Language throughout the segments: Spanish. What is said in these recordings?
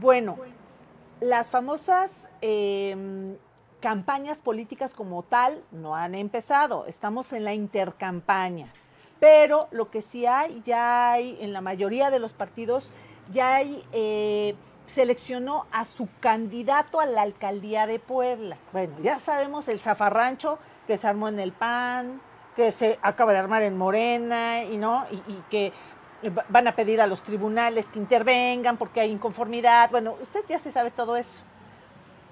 Bueno, las famosas em, campañas políticas como tal no han empezado, estamos en la intercampaña, pero lo que sí hay, ya hay en la mayoría de los partidos, ya hay, eh, seleccionó a su candidato a la alcaldía de Puebla. Bueno, ya sabemos el zafarrancho que se armó en el PAN, que se acaba de armar en Morena y no y, y que van a pedir a los tribunales que intervengan porque hay inconformidad. Bueno, usted ya se sabe todo eso.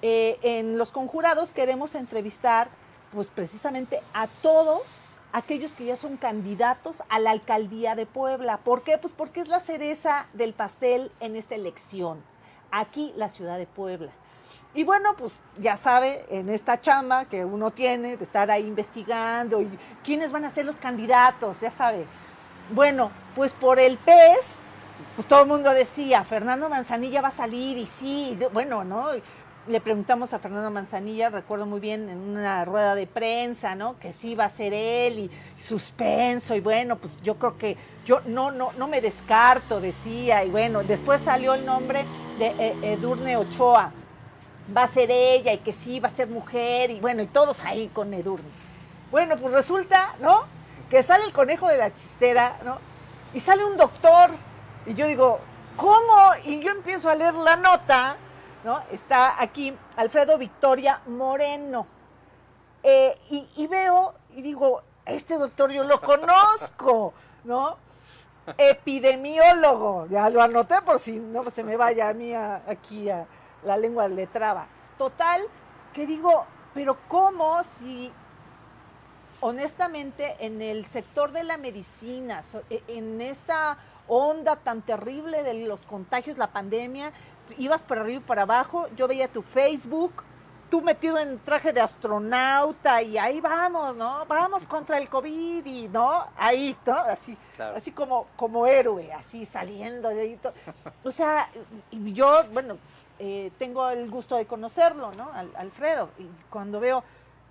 Eh, en los conjurados queremos entrevistar, pues precisamente a todos aquellos que ya son candidatos a la alcaldía de Puebla. ¿Por qué? Pues porque es la cereza del pastel en esta elección. Aquí, la ciudad de Puebla. Y bueno, pues ya sabe, en esta chamba que uno tiene de estar ahí investigando y quiénes van a ser los candidatos, ya sabe. Bueno, pues por el PES, pues todo el mundo decía, Fernando Manzanilla va a salir y sí, bueno, ¿no? Le preguntamos a Fernando Manzanilla, recuerdo muy bien, en una rueda de prensa, ¿no? Que sí va a ser él y suspenso y bueno, pues yo creo que yo no, no, no me descarto, decía, y bueno, después salió el nombre de eh, Edurne Ochoa, va a ser ella y que sí, va a ser mujer y bueno, y todos ahí con Edurne. Bueno, pues resulta, ¿no? Que sale el conejo de la chistera, ¿no? Y sale un doctor y yo digo, ¿cómo? Y yo empiezo a leer la nota, ¿no? Está aquí Alfredo Victoria Moreno. Eh, y, veo y digo, este doctor yo lo conozco, ¿no? Epidemiólogo, ya lo anoté por si no se me vaya a mí aquí a, la lengua le traba. Total, que digo, pero ¿cómo si honestamente en el sector de la medicina, e- en esta onda tan terrible de los contagios, la pandemia, ibas para arriba y para abajo, yo veía tu Facebook, tú metido en traje de astronauta y ahí vamos, ¿no? Vamos contra el COVID y, ¿no? Ahí, ¿no? Así, Claro. así como, como héroe, así saliendo de ahí. O sea, y yo, bueno, eh, tengo el gusto de conocerlo, ¿no? Al- Alfredo. Y cuando veo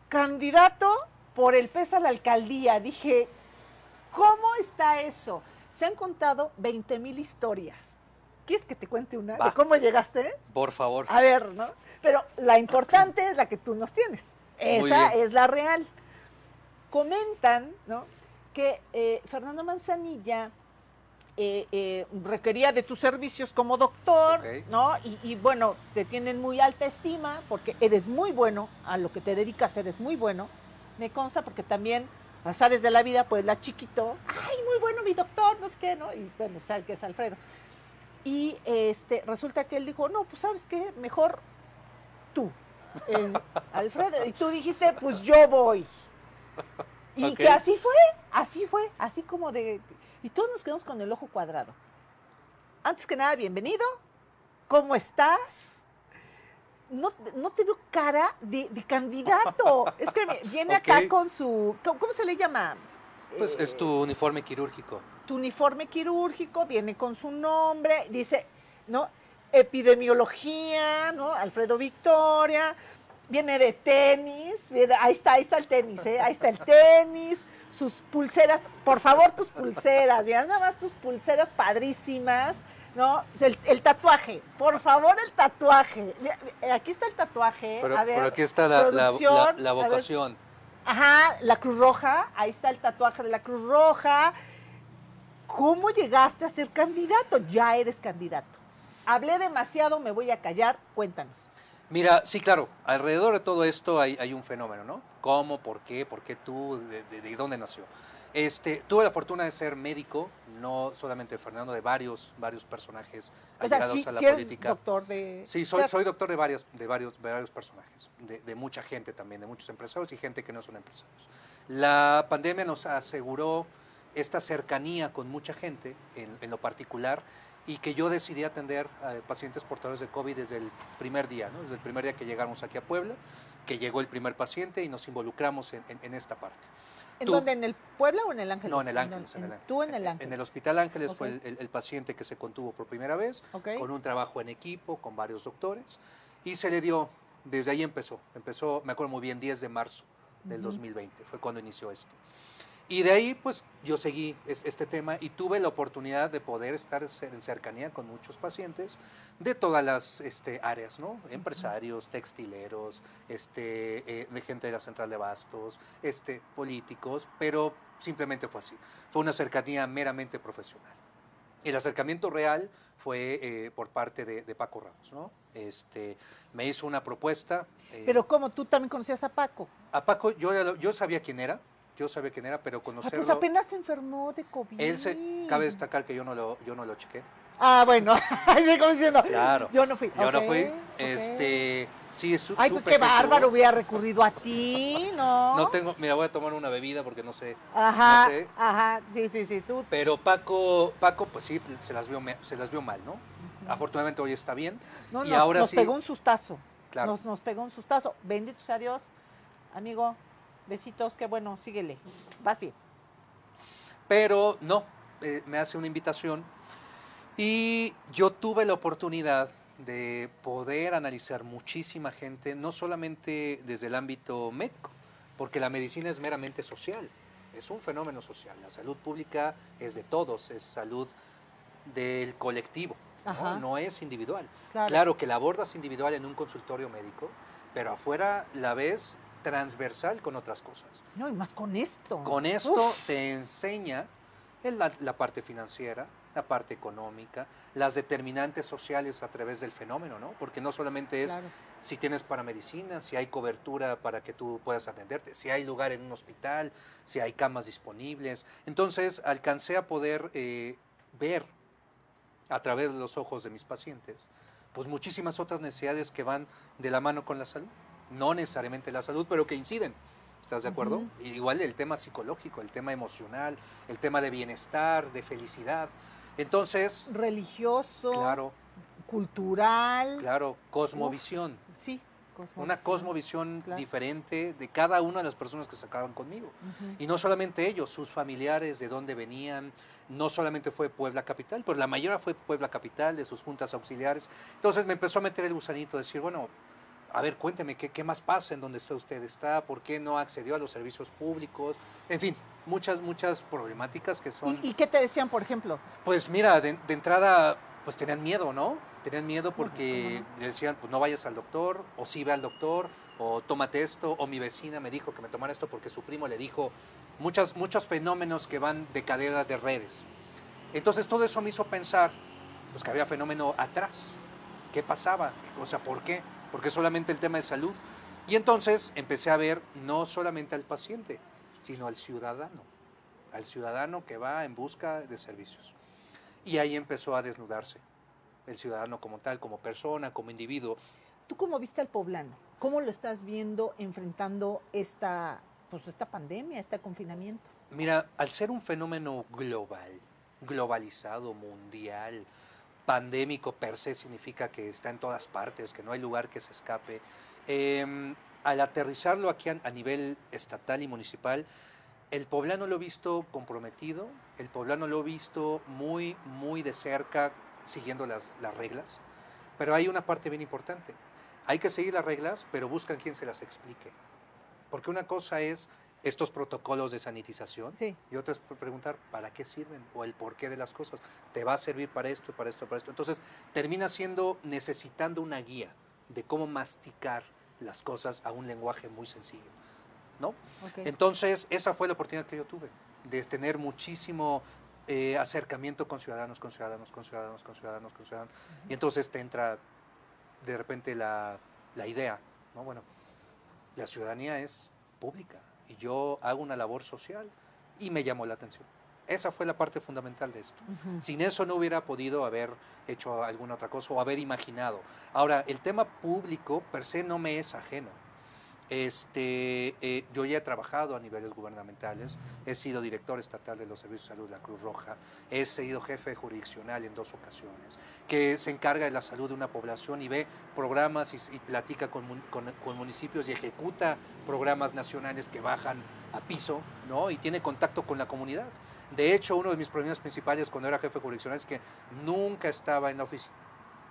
candidato por el PES a la alcaldía, dije, ¿cómo está eso? Se han contado 20 mil historias. ¿Quieres que te cuente una? Va. ¿De cómo llegaste? Por favor. A ver, ¿no? Pero la importante es la que tú nos tienes. Esa es la real. Comentan, ¿no? Que eh, Fernando Manzanilla eh, eh, requería de tus servicios como doctor. ¿no? Y, y, bueno, te tienen muy alta estima porque eres muy bueno a lo que te dedicas, eres muy bueno. Me consta porque también, azares de la vida, pues la chiquito, ay, muy bueno mi doctor, no sé qué, ¿no? Y bueno, sabe que es Alfredo. Y este, resulta que él dijo, no, pues sabes qué, mejor tú, eh, Alfredo. Y tú dijiste, pues yo voy. Y que así fue, así fue, así como de... Y todos nos quedamos con el ojo cuadrado. Antes que nada, bienvenido. ¿Cómo estás? No, no te veo cara de, de candidato. Es que viene acá con su... ¿Cómo, cómo se le llama? Pues Eh, es tu uniforme quirúrgico. tu uniforme quirúrgico, viene con su nombre, dice, ¿no? Epidemiología, ¿no? Alfredo Victoria, viene de tenis, viene- ahí está, ahí está el tenis, ¿eh? Ahí está el tenis, sus pulseras, por favor tus pulseras, mira, nada más tus pulseras padrísimas, ¿no? El, el tatuaje, por favor el tatuaje, Mira, aquí está el tatuaje, Pero, a ver, pero aquí está la, vocación. Ajá, la Cruz Roja, ahí está el tatuaje de la Cruz Roja. ¿Cómo llegaste a ser candidato? Ya eres candidato. Hablé demasiado, me voy a callar, cuéntanos. Mira, sí, claro, alrededor de todo esto hay, hay un fenómeno, ¿no? ¿Cómo? ¿Por qué? ¿Por qué tú? ¿De, de- de dónde nació? Este, tuve la fortuna de ser médico, no solamente de Fernando, de varios, varios personajes O sea, sí, a la sí eres política. doctor de... Sí, soy, soy doctor de varios, de varios, de varios personajes, de, de mucha gente también, de muchos empresarios y gente que no son empresarios. La pandemia nos aseguró esta cercanía con mucha gente, en, en lo particular, y que yo decidí atender a pacientes portadores de COVID desde el primer día, ¿no? desde el primer día que llegamos aquí a Puebla, que llegó el primer paciente y nos involucramos en, en- en esta parte. ¿En tú- dónde? ¿En el Puebla o en el Ángeles? No, en el Ángeles. En- en el Ángeles. Tú en el En- Ángeles. En el Hospital Ángeles fue el, paciente que se contuvo por primera vez, con un trabajo en equipo, con varios doctores, y se le dio, desde ahí empezó, empezó, me acuerdo muy bien, 10 de marzo del Ujú. 2020, fue cuando inició esto. Y de ahí, pues, yo seguí este tema y tuve la oportunidad de poder estar en cercanía con muchos pacientes de todas las este, áreas, ¿no? Empresarios, textileros, este, eh, de gente de la central de bastos, este, políticos, pero simplemente fue así. Fue una cercanía meramente profesional. El acercamiento real fue eh, por parte de, Paco Ramos, ¿no? Este, me hizo una propuesta. Eh, pero ¿cómo? ¿Tú también conocías a Paco? A Paco, yo, yo sabía quién era, yo sabía quién era, pero conocerlo... Ah, pues apenas se enfermó de COVID. Él se, cabe destacar que yo no lo, yo no lo chequé. Ah, bueno, así como diciendo, claro, yo no fui. Yo no fui. Este, sí, su, Ay, pues qué bárbaro, hubiera recurrido a ti, ¿no? No tengo, mira, voy a tomar una bebida porque no sé. Ajá, ajá, sí, sí, sí, tú. Pero Paco, Paco, pues sí, se las vio, se las vio mal, ¿no? Afortunadamente hoy está bien. No, y nos, ahora nos sí. pegó un sustazo. Claro. Nos, nos pegó un sustazo. Bendito sea Dios, amigo. Besitos, qué bueno, síguele. Vas bien. Pero no, eh, me hace una invitación y yo tuve la oportunidad de poder analizar muchísima gente, no solamente desde el ámbito médico, porque la medicina es meramente social, es un fenómeno social. La salud pública es de todos, es salud del colectivo, ¿no? es individual. Claro. claro que la abordas individual en un consultorio médico, pero afuera la ves transversal con otras cosas. No, y más con esto. Con esto te enseña la, la, parte financiera, la parte económica, las determinantes sociales a través del fenómeno, ¿no? Porque no solamente es si tienes paramedicina, si hay cobertura para que tú puedas atenderte, si hay lugar en un hospital, si hay camas disponibles. Entonces alcancé a poder eh, ver a través de los ojos de mis pacientes, pues muchísimas otras necesidades que van de la mano con la salud no necesariamente la salud, pero que inciden. ¿Estás de acuerdo? Igual el tema psicológico, el tema emocional, el tema de bienestar, de felicidad. Entonces... Religioso. Claro. Cultural. Claro, cosmovisión. sí. Una cosmovisión diferente de cada una de las personas que se acaban conmigo. Y no solamente ellos, sus familiares, de dónde venían. No solamente fue Puebla Capital, pero la mayoría fue Puebla Capital, de sus juntas auxiliares. Entonces me empezó a meter el gusanito, decir, bueno, a ver, cuénteme, ¿qué, más pasa en donde está usted? ¿Está? ¿Por qué no accedió a los servicios públicos? En fin, muchas, muchas problemáticas que son... ¿Y, qué te decían, por ejemplo? Pues mira, de, entrada, pues tenían miedo, ¿no? Tenían miedo porque decían, pues no vayas al doctor, o sí ve al doctor, o tómate esto, o mi vecina me dijo que me tomara esto porque su primo le dijo, muchas, muchos fenómenos que van de cadena de redes. Entonces todo eso me hizo pensar, pues que había fenómeno atrás. ¿Qué pasaba? O sea, ¿por qué? Porque solamente el tema de salud. Y entonces empecé a ver no solamente al paciente, sino al ciudadano, al ciudadano que va en busca de servicios. Y ahí empezó a desnudarse el ciudadano como tal, como persona, como individuo. ¿Tú cómo viste al poblano? ¿Cómo lo estás viendo enfrentando esta, pues esta pandemia, este confinamiento? Mira, al ser un fenómeno global, globalizado, mundial, pandémico per se significa que está en todas partes, que no hay lugar que se escape. Em, al aterrizarlo aquí a, nivel estatal y municipal, el poblano lo he visto comprometido, el poblano lo he visto muy, muy de cerca, siguiendo las, las reglas, pero hay una parte bien importante. Hay que seguir las reglas, pero buscan quien se las explique. Porque una cosa es estos protocolos de sanitización y otra es preguntar para qué sirven o el porqué de las cosas. ¿Te va a servir para esto, para esto, para esto? Entonces termina siendo necesitando una guía de cómo masticar las cosas a un lenguaje muy sencillo. ¿no? Entonces esa fue la oportunidad que yo tuve de tener muchísimo eh, acercamiento con ciudadanos, con ciudadanos, con ciudadanos, con ciudadanos, con ciudadanos. Y entonces te entra de repente la, la idea, ¿no? Bueno, la ciudadanía es pública, y yo hago una labor social y me llamó la atención. Esa fue la parte fundamental de esto. Sin eso no hubiera podido haber hecho alguna otra cosa o haber imaginado. Ahora, el tema público per se no me es ajeno. Este, eh, yo ya he trabajado a niveles gubernamentales, he sido director estatal de los servicios de salud de la Cruz Roja, he sido jefe jurisdiccional en dos ocasiones, que se encarga de la salud de una población y ve programas y, platica con, con, municipios y ejecuta programas nacionales que bajan a piso, ¿no? Y tiene contacto con la comunidad. De hecho, uno de mis problemas principales cuando era jefe jurisdiccional es que nunca estaba en la oficina.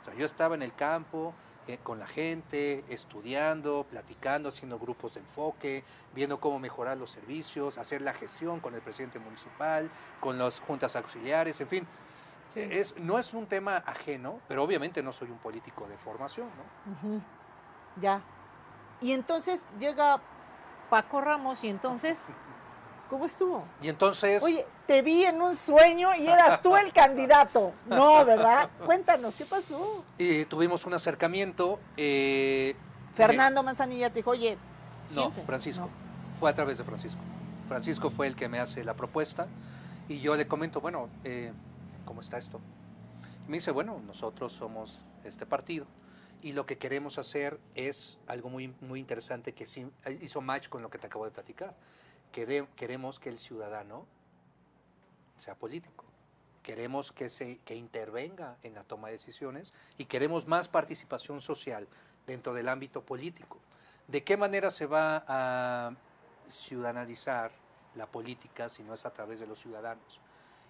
O sea, yo estaba en el campo, eh, con la gente, estudiando, platicando, haciendo grupos de enfoque, viendo cómo mejorar los servicios, hacer la gestión con el presidente municipal, con las juntas auxiliares, en fin. Es, no es un tema ajeno, pero obviamente no soy un político de formación, ¿no? Ya. Y entonces llega Paco Ramos y entonces, ¿cómo estuvo? Y entonces... Oye, te vi en un sueño y eras tú el candidato. No, ¿verdad? Cuéntanos, ¿qué pasó? Y tuvimos un acercamiento. Eh, Fernando Manzanilla te dijo, oye... No, Francisco. Fue a través de Francisco. Francisco fue el que me hace la propuesta y yo le comento, bueno, eh, ¿cómo está esto? Y me dice, bueno, nosotros somos este partido y lo que queremos hacer es algo muy, muy interesante que sí, hizo match con lo que te acabo de platicar. Queremos que el ciudadano sea político. Queremos que, se, que intervenga en la toma de decisiones y queremos más participación social dentro del ámbito político. ¿De qué manera se va a ciudadanizar la política si no es a través de los ciudadanos?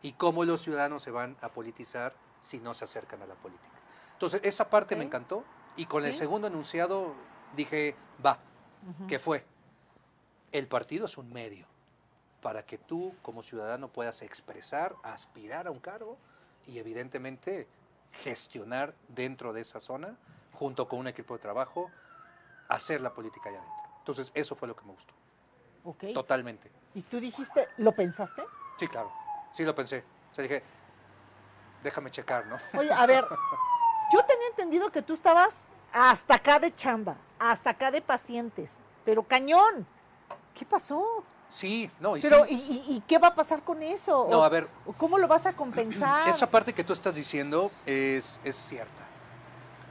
¿Y cómo los ciudadanos se van a politizar si no se acercan a la política? Entonces, esa parte me encantó y con el segundo enunciado dije, va, ¿qué fue? El partido es un medio para que tú como ciudadano puedas expresar, aspirar a un cargo y evidentemente gestionar dentro de esa zona, junto con un equipo de trabajo, hacer la política allá adentro. Entonces, eso fue lo que me gustó. Totalmente. ¿Y tú dijiste, lo pensaste? Sí, claro. Sí, lo pensé. O sea, dije, déjame checar, ¿no? Oye, a ver, yo tenía entendido que tú estabas hasta acá de chamba, hasta acá de pacientes, pero cañón. ¿Qué pasó? Sí, no, y Pero, ¿y, qué va a pasar con eso? No, a ver. ¿Cómo lo vas a compensar? Esa parte que tú estás diciendo es, es cierta.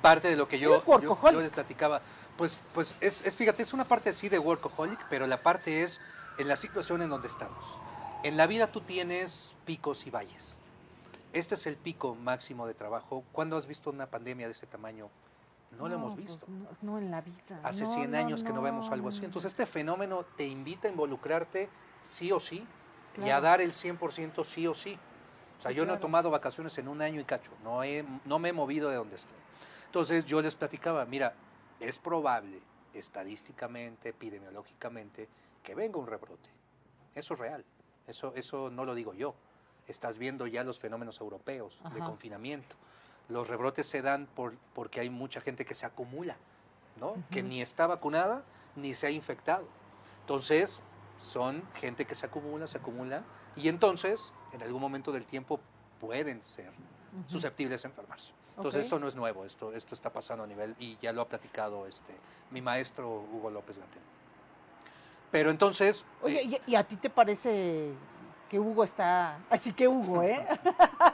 Parte de lo que yo, yo, les platicaba. Pues, pues es, es, fíjate, es una parte así de workaholic, pero la parte es en la situación en donde estamos. En la vida tú tienes picos y valles. Este es el pico máximo de trabajo. ¿Cuándo has visto una pandemia de este tamaño? No, lo hemos pues, visto. no, en la vida. Hace 100 años que no vemos algo así. Entonces este fenómeno te invita a involucrarte sí o sí y a dar el 100% sí o sí. O sea, yo no he tomado vacaciones en un año y cacho, no, he, no me he movido de donde estoy. Entonces yo les platicaba, mira, es probable estadísticamente, epidemiológicamente, que venga un rebrote. Eso es real, eso, eso no lo digo yo. Estás viendo ya los fenómenos europeos de confinamiento los rebrotes se dan por, porque hay mucha gente que se acumula, ¿no? Que ni está vacunada ni se ha infectado. Entonces, son gente que se acumula, se acumula, y entonces, en algún momento del tiempo, pueden ser susceptibles a enfermarse. Entonces, esto no es nuevo, esto, esto está pasando a nivel, y ya lo ha platicado este, mi maestro Hugo López Gatel. Pero entonces... Oye, eh, ¿y a ti te parece que Hugo está... Así que Hugo, ¿eh?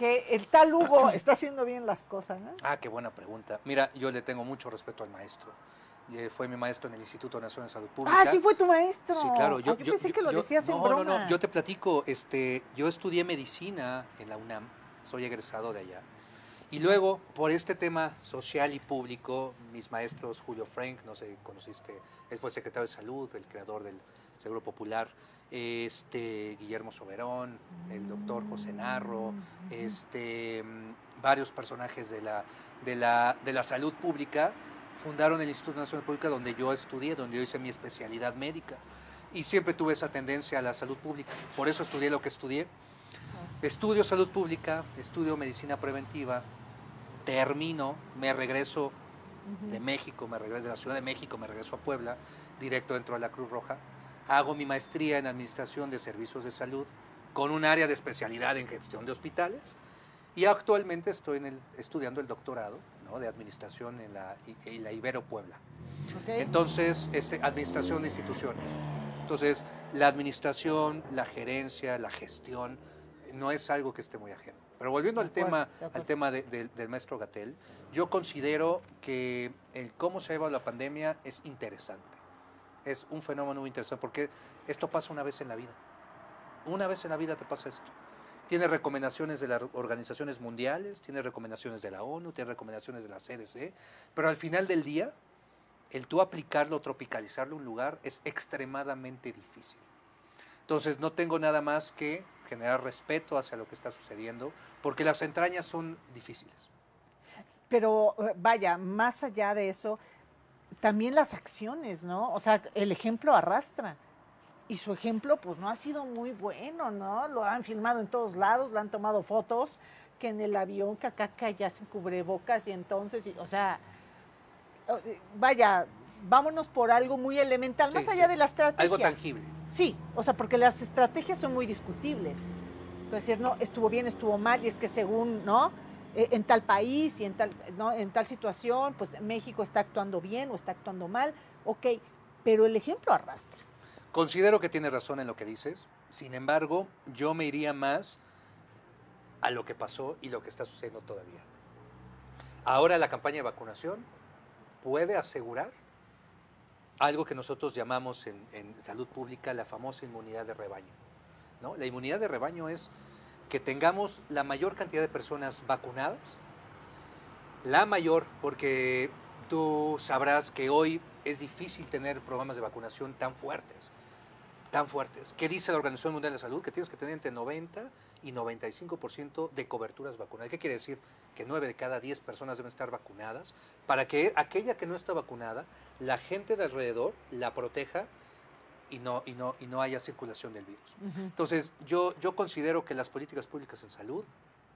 que el tal Hugo está haciendo bien las cosas. ¿no? Ah, qué buena pregunta. Mira, yo le tengo mucho respeto al maestro. Eh, fue mi maestro en el Instituto Nacional de Salud Pública. Ah, sí fue tu maestro. Sí, claro. Yo, pensé que lo decías en broma. No, no, yo te platico. Este, yo estudié medicina en la UNAM. Soy egresado de allá. Y luego, por este tema social y público, mis maestros, Julio Frank, no sé, conociste, él fue secretario de salud, el creador del Seguro Popular este, Guillermo Soberón, el doctor José Narro, este, varios personajes de la, de, la, de la salud pública fundaron el Instituto Nacional de Pública donde yo estudié, donde yo hice mi especialidad médica. Y siempre tuve esa tendencia a la salud pública. Por eso estudié lo que estudié. Estudio salud pública, estudio medicina preventiva, termino, me regreso de México, me regreso de la Ciudad de México, me regreso a Puebla, directo dentro de la Cruz Roja hago mi maestría en Administración de Servicios de Salud con un área de especialidad en gestión de hospitales y actualmente estoy en el, estudiando el doctorado de Administración en la, en la Ibero Puebla. Entonces, este, Administración de Instituciones. Entonces, la administración, la gerencia, la gestión, no es algo que esté muy ajeno. Pero volviendo al tema, al tema del maestro Gatel, yo considero que el cómo se ha llevado la pandemia es interesante es un fenómeno muy interesante porque esto pasa una vez en la vida. Una vez en la vida te pasa esto. Tiene recomendaciones de las organizaciones mundiales, tiene recomendaciones de la ONU, tiene recomendaciones de la CDC, pero al final del día, el tú aplicarlo, tropicalizarlo en un lugar es extremadamente difícil. Entonces no tengo nada más que generar respeto hacia lo que está sucediendo, porque las entrañas son difíciles. pero eh, vaya, más allá de eso, también las acciones, ¿no? O sea, el ejemplo arrastra. Y su ejemplo, pues no ha sido muy bueno, ¿no? Lo han filmado en todos lados, lo han tomado fotos, que en el avión, que acá, que allá se cubrebocas y entonces, y, o sea, eh, vaya, vámonos por algo muy elemental, más allá de la estrategia. Algo tangible. Sí, o sea, porque las estrategias son muy discutibles. Es decir, no, estuvo bien, estuvo mal, y es que según, ¿no? Eh, en tal país y en tal, ¿no? en tal situación, pues México está actuando bien o está actuando mal, ok, pero el ejemplo arrastra. Considero que tiene razón en lo que dices, sin embargo, yo me iría más a lo que pasó y lo que está sucediendo todavía. Ahora la campaña de vacunación puede asegurar algo que nosotros llamamos en, salud pública la famosa inmunidad de rebaño. ¿no? La inmunidad de rebaño es que tengamos la mayor cantidad de personas vacunadas, la mayor, porque tú sabrás que hoy es difícil tener programas de vacunación tan fuertes, tan fuertes. ¿Qué dice la Organización Mundial de la Salud? Que tienes que tener entre 90 y 95% de coberturas vacunadas. ¿Qué quiere decir? Que 9 de cada 10 personas deben estar vacunadas para que aquella que no está vacunada, la gente de alrededor la proteja y no, y no, y no haya circulación del virus. Entonces, yo, yo considero que las políticas públicas en salud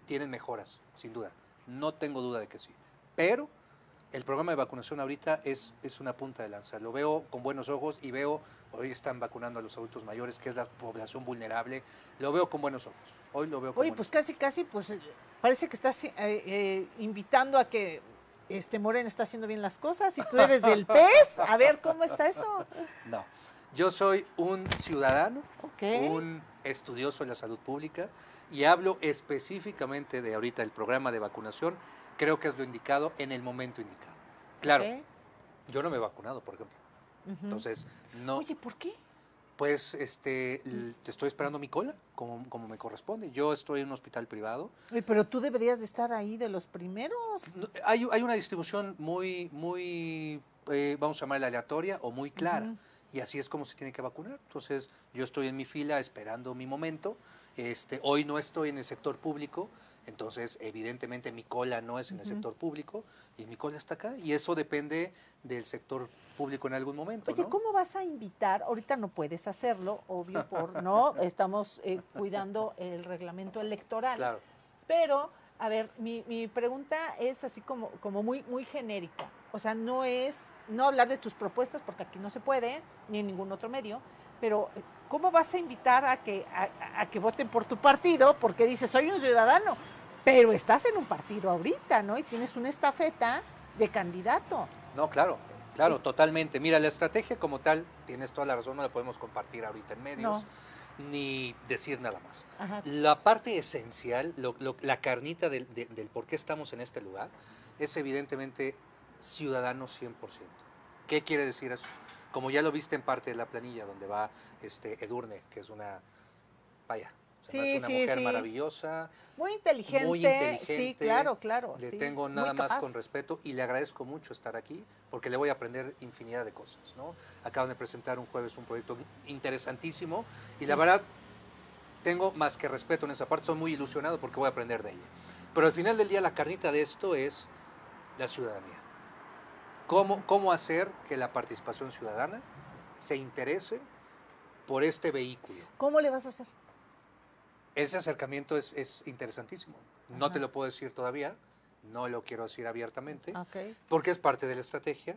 tienen mejoras, sin duda. No tengo duda de que sí. Pero el programa de vacunación ahorita es, es una punta de lanza. Lo veo con buenos ojos y veo, hoy están vacunando a los adultos mayores, que es la población vulnerable. Lo veo con buenos ojos. Hoy lo veo con Oye, pues casi, casi, pues eh, parece que estás eh, eh, invitando a que este Morena está haciendo bien las cosas y tú eres del pez. A ver, ¿cómo está eso? No. Yo soy un ciudadano, un estudioso de la salud pública y hablo específicamente de ahorita el programa de vacunación. Creo que es lo indicado en el momento indicado. Claro, yo no me he vacunado, por ejemplo. Entonces, no. Oye, ¿por qué? Pues este, te estoy esperando mi cola, como, como, me corresponde. Yo estoy en un hospital privado. Pero tú deberías de estar ahí de los primeros. hay, hay, una distribución muy, muy, eh, vamos a llamarla aleatoria o muy clara y así es como se tiene que vacunar. Entonces, yo estoy en mi fila esperando mi momento. Este, hoy no estoy en el sector público, entonces evidentemente mi cola no es en el sector público y mi cola está acá y eso depende del sector público en algún momento. Oye, ¿cómo vas a invitar? Ahorita no puedes hacerlo, obvio, por no, estamos eh, cuidando el reglamento electoral. Claro. Pero, a ver, mi, mi pregunta es así como, como muy, muy genérica. O sea, no es no hablar de tus propuestas porque aquí no se puede, ni en ningún otro medio, pero eh, ¿cómo vas a invitar a que, a, que voten por tu partido? Porque dices, soy un ciudadano, pero estás en un partido ahorita, ¿no? Y tienes una estafeta de candidato. No, claro, claro, totalmente. Mira, la estrategia como tal, tienes toda la razón, no la podemos compartir ahorita en medios. ni decir nada más. La parte esencial, la carnita del, del por qué estamos en este lugar, es evidentemente ciudadano 100%. ¿Qué quiere decir eso? Como ya lo viste en parte de la planilla, donde va este Edurne, que es una, vaya, es una mujer maravillosa. Muy inteligente, muy inteligente. Sí, claro, claro. Le tengo nada más con respeto y le agradezco mucho estar aquí porque le voy a aprender infinidad de cosas. ¿no? Acaban de presentar un jueves un proyecto interesantísimo y la verdad tengo más que respeto en esa parte. Soy muy ilusionado porque voy a aprender de ella. Pero al final del día la carnita de esto es la ciudadanía. ¿Cómo, hacer que la participación ciudadana se interese por este vehículo? ¿Cómo le vas a hacer? Ese acercamiento es, interesantísimo. No te lo puedo decir todavía, no lo quiero decir abiertamente, porque es parte de la estrategia,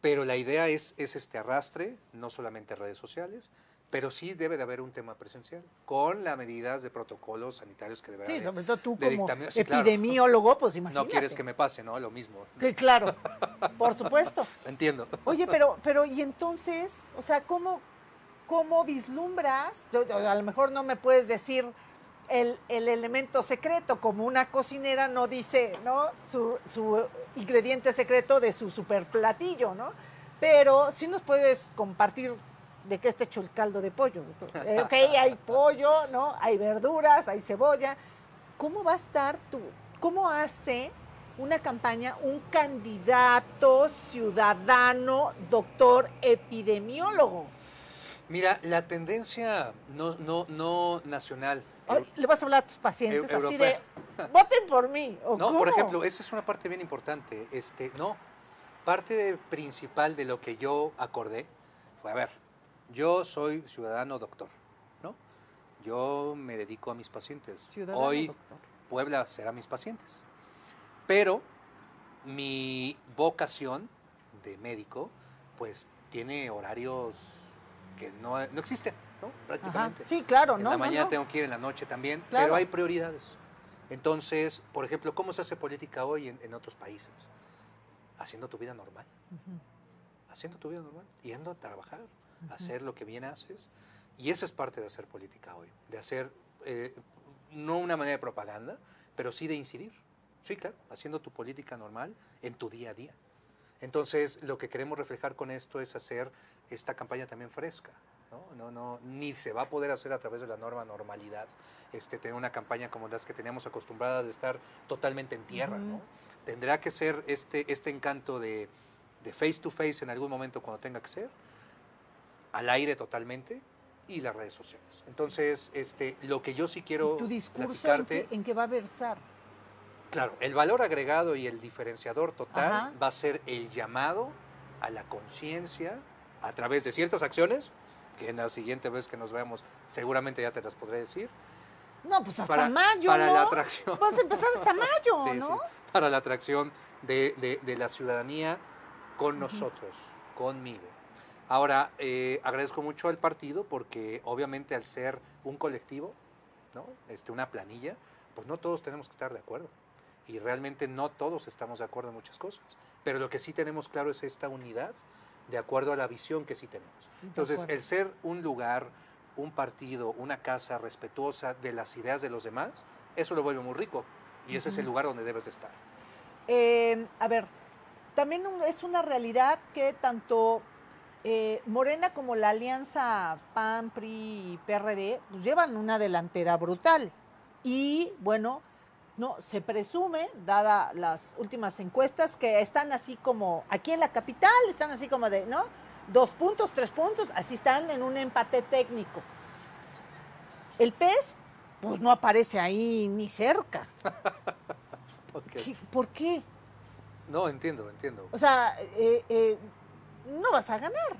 pero la idea es, es este arrastre, no solamente redes sociales, pero sí debe de haber un tema presencial, con las medidas de protocolos sanitarios que deberán Sí, sobre todo tú como epidemiólogo, pues imagínate. No quieres que me pase, ¿no? Lo mismo. Que claro, por supuesto. Entiendo. Oye, pero, pero y entonces, o sea, ¿cómo, cómo vislumbras? a lo mejor no me puedes decir el, el, elemento secreto, como una cocinera no dice, ¿no? Su, su ingrediente secreto de su super platillo, ¿no? Pero sí nos puedes compartir de qué está hecho el caldo de pollo. Eh, ok, hay pollo, ¿no? Hay verduras, hay cebolla. ¿Cómo va a estar tú? ¿Cómo hace una campaña un candidato ciudadano, doctor epidemiólogo? Mira, la tendencia no, no, no nacional. le vas a hablar a tus pacientes así de, voten por mí. ¿o No, cómo? por ejemplo, esa es una parte bien importante. Este, no, parte de- principal de lo que yo acordé fue, a ver, yo soy ciudadano doctor, ¿no? Yo me dedico a mis pacientes. Ciudadano Hoy doctor. Puebla será mis pacientes. Pero mi vocación de médico, pues tiene horarios que no, no existen, ¿no? Ajá. Prácticamente. Sí, claro, En ¿no? la no, mañana no. tengo que ir, en la noche también, Claro. pero hay prioridades. Entonces, por ejemplo, ¿cómo se hace política hoy en, en otros países? Haciendo tu vida normal, haciendo tu vida normal, yendo a trabajar, hacer lo que bien haces. Y esa es parte de hacer política hoy, de hacer, eh, no una manera de propaganda, pero sí de incidir. Sí, claro, haciendo tu política normal en tu día a día. Entonces, lo que queremos reflejar con esto es hacer esta campaña también fresca. ¿no? No, no, ni se va a poder hacer a través de la norma normalidad, este, tener una campaña como las que teníamos acostumbradas de estar totalmente en tierra. Tendrá que ser este, este encanto de, de face to face en algún momento cuando tenga que ser, al aire totalmente y las redes sociales. Entonces, este, lo que yo sí quiero ¿Y tu discurso en qué, en qué va a versar? claro, el valor agregado y el diferenciador total Ajá. va a ser el llamado a la conciencia a través de ciertas acciones, que en la siguiente vez que nos veamos seguramente ya te las podré decir, No, pues hasta para, mayo, para ¿no? la atracción. Vas a empezar hasta mayo, Sí, ¿no? sí, para la atracción de, de- de la ciudadanía con nosotros, conmigo. Ahora, eh, agradezco mucho al partido porque obviamente al ser un colectivo, ¿no? este, una planilla, pues no todos tenemos que estar de acuerdo. Y realmente no todos estamos de acuerdo en muchas cosas. Pero lo que sí tenemos claro es esta unidad de acuerdo a la visión que sí tenemos. Entonces, el ser un lugar, un partido, una casa respetuosa de las ideas de los demás, eso lo vuelve muy rico. Y ese es el lugar donde debes de estar. Eh, a ver, también es una realidad que tanto eh, Morena como la alianza PAN, PRI y PRD pues, llevan una delantera brutal. Y bueno, no se presume, dada las últimas encuestas, que están así como aquí en la capital, están así como de, ¿no? Dos puntos, tres puntos, así están en un empate técnico. El PES, pues no aparece ahí ni cerca. Ok. ¿Qué- ¿Por qué? No, entiendo, entiendo. O sea, eh, eh, no vas a ganar.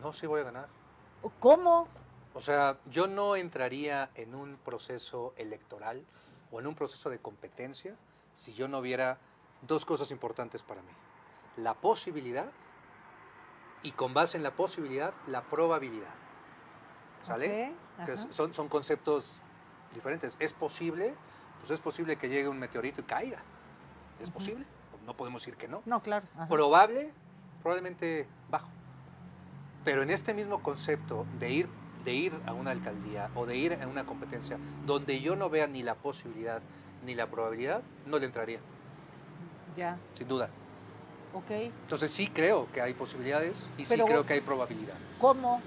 No, sí voy a ganar. ¿O ¿Cómo? O sea, yo no entraría en un proceso electoral o en un proceso de competencia si yo no viera dos cosas importantes para mí. La posibilidad y con base en la posibilidad, la probabilidad. ¿Sale? Que son, son conceptos diferentes. ¿Es posible? Pues es posible que llegue un meteorito y caiga. ¿Es posible? No podemos decir que no. No, claro. ajá. Probable, probablemente bajo. Pero en este mismo concepto de ir, de ir a una alcaldía o de ir a una competencia donde yo no vea ni la posibilidad ni la probabilidad, no le entraría, Ya, sin duda. ok. Entonces sí creo que hay posibilidades y Pero- sí creo que hay probabilidades. ¿Cómo?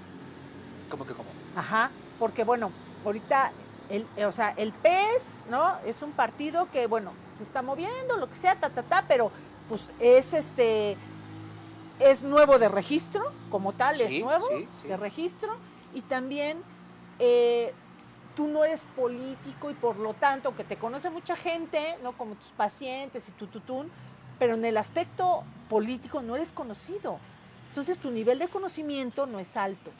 ¿Cómo que cómo? Ajá, porque bueno, ahorita, el, o sea, el PES, ¿no? Es un partido que, bueno, se está moviendo, lo que sea, ta, ta, ta, pero pues es este, es nuevo de registro, como tal, Sí, es nuevo sí, sí. de registro, y también eh, tú no eres político y por lo tanto, que te conoce mucha gente, ¿no? Como tus pacientes y tu tutún, pero en el aspecto político no eres conocido. Entonces tu nivel de conocimiento no es alto.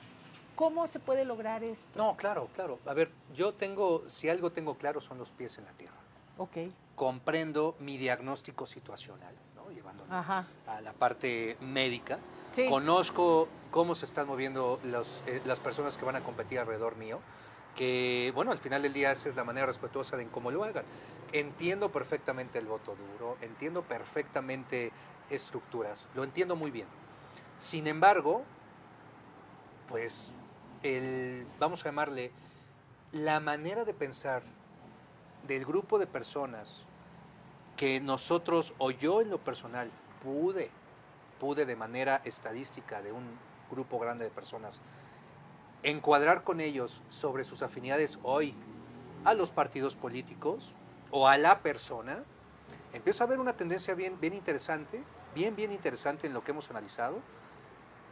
¿Cómo se puede lograr esto? No, claro, claro. A ver, yo tengo, si algo tengo claro son los pies en la tierra. Ok, Comprendo mi diagnóstico situacional, ¿no? Llevándolo ajá. a la parte médica. Sí. Conozco cómo se están moviendo los, eh, las personas que van a competir alrededor mío, que, bueno, al final del día esa es la manera respetuosa de en cómo lo hagan. Entiendo perfectamente el voto duro, entiendo perfectamente estructuras, lo entiendo muy bien. Sin embargo, pues, el, vamos a llamarle, la manera de pensar del grupo de personas que nosotros, o yo en lo personal, pude pude de manera estadística de un grupo grande de personas encuadrar con ellos sobre sus afinidades hoy a los partidos políticos o a la persona, empieza a haber una tendencia bien, bien interesante, bien, bien interesante en lo que hemos analizado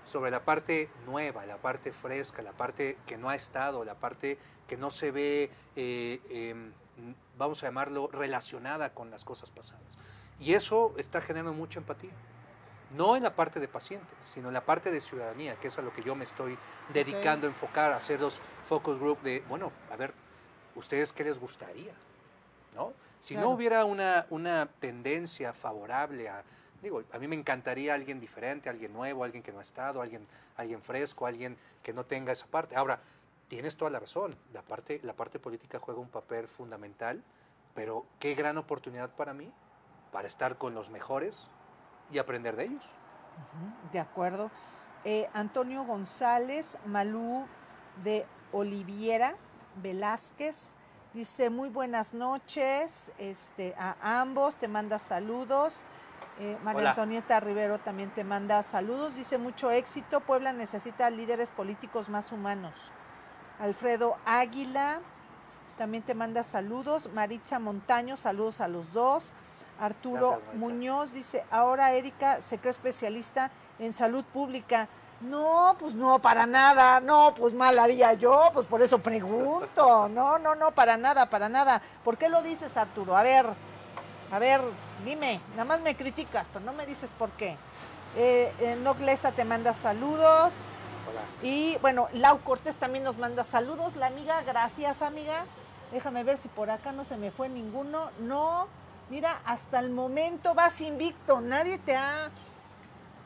sobre la parte nueva, la parte fresca, la parte que no ha estado, la parte que no se ve eh, mm, vamos a llamarlo, relacionada con las cosas pasadas. Y eso está generando mucha empatía. No en la parte de pacientes, sino en la parte de ciudadanía, que es a lo que yo me estoy dedicando a enfocar, a hacer los focus group de, bueno, a ver, ¿ustedes qué les gustaría? ¿No? Si no hubiera una, una tendencia favorable a, digo, a mí me encantaría alguien diferente, alguien nuevo, alguien que no ha estado, alguien, alguien fresco, alguien que no tenga esa parte. Ahora, tienes toda la razón, la parte, la parte política juega un papel fundamental, pero qué gran oportunidad para mí, para estar con los mejores y aprender de ellos. De acuerdo. Eh, Antonio González, Malú de Oliviera Velázquez, dice muy buenas noches este, a ambos, te manda saludos. Eh, María Antonieta Rivero también te manda saludos, dice mucho éxito, Puebla necesita líderes políticos más humanos. Alfredo Águila también te manda saludos. Maritza Montaño, saludos a los dos. Arturo Muñoz dice, ahora Erika se cree especialista en salud pública. No, pues no, para nada. No, pues mal haría yo, pues por eso pregunto. No, no, no, para nada, para nada. ¿Por qué lo dices, Arturo? A ver, a ver, dime, nada más me criticas, pero no me dices por qué. Eh, eh Noglesa te manda saludos. Y bueno, Lau Cortés también nos manda saludos. La amiga, gracias amiga. Déjame ver si por acá no se me fue ninguno. No, mira, hasta el momento vas invicto. Nadie te ha,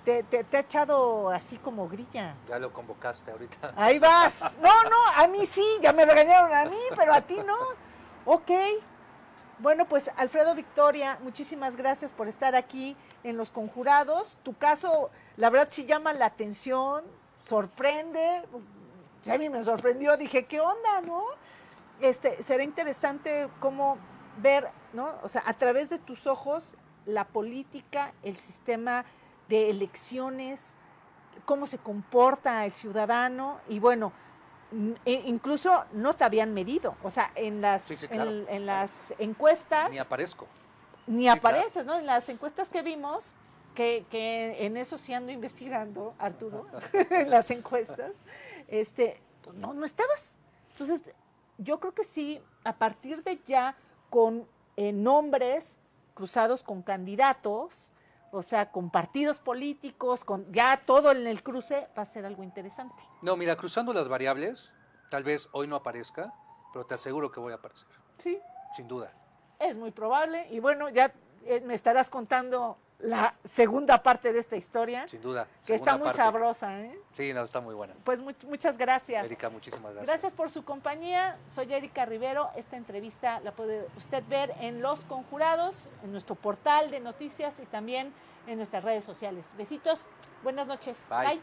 te, ha echado así como grilla. Ya lo convocaste ahorita. Ahí vas. No, no, a mí sí, ya me regañaron a mí, pero a ti no. Ok. Bueno, pues Alfredo Victoria, muchísimas gracias por estar aquí en Los Conjurados. Tu caso, la verdad, sí llama la atención sorprende. a mí me sorprendió, dije, ¿qué onda, no? Este, será interesante cómo ver, ¿no? O sea, a través de tus ojos, la política, el sistema de elecciones, cómo se comporta el ciudadano y bueno, e incluso no te habían medido, o sea, en las, en, las encuestas... Ni aparezco. Ni apareces, ¿no? En las encuestas que vimos, que, en eso sí ando investigando, Arturo, en las encuestas, este, pues no, no estabas. Entonces, yo creo que sí, a partir de ya con eh, nombres cruzados con candidatos, o sea, con partidos políticos, con ya todo en el cruce, va a ser algo interesante. No, mira, cruzando las variables, tal vez hoy no aparezca, pero te aseguro que voy a aparecer. Sí. Sin duda. Es muy probable. Y bueno, ya eh, me estarás contando la segunda parte de esta historia. Sin duda. Que está muy sabrosa, ¿eh? Sí, no, está muy buena. Pues muchas gracias. Erika, muchísimas gracias. Gracias por su compañía. Soy Erika Rivero. Esta entrevista la puede usted ver en Los Conjurados, en nuestro portal de noticias y también en nuestras redes sociales. Besitos. Buenas noches. Bye.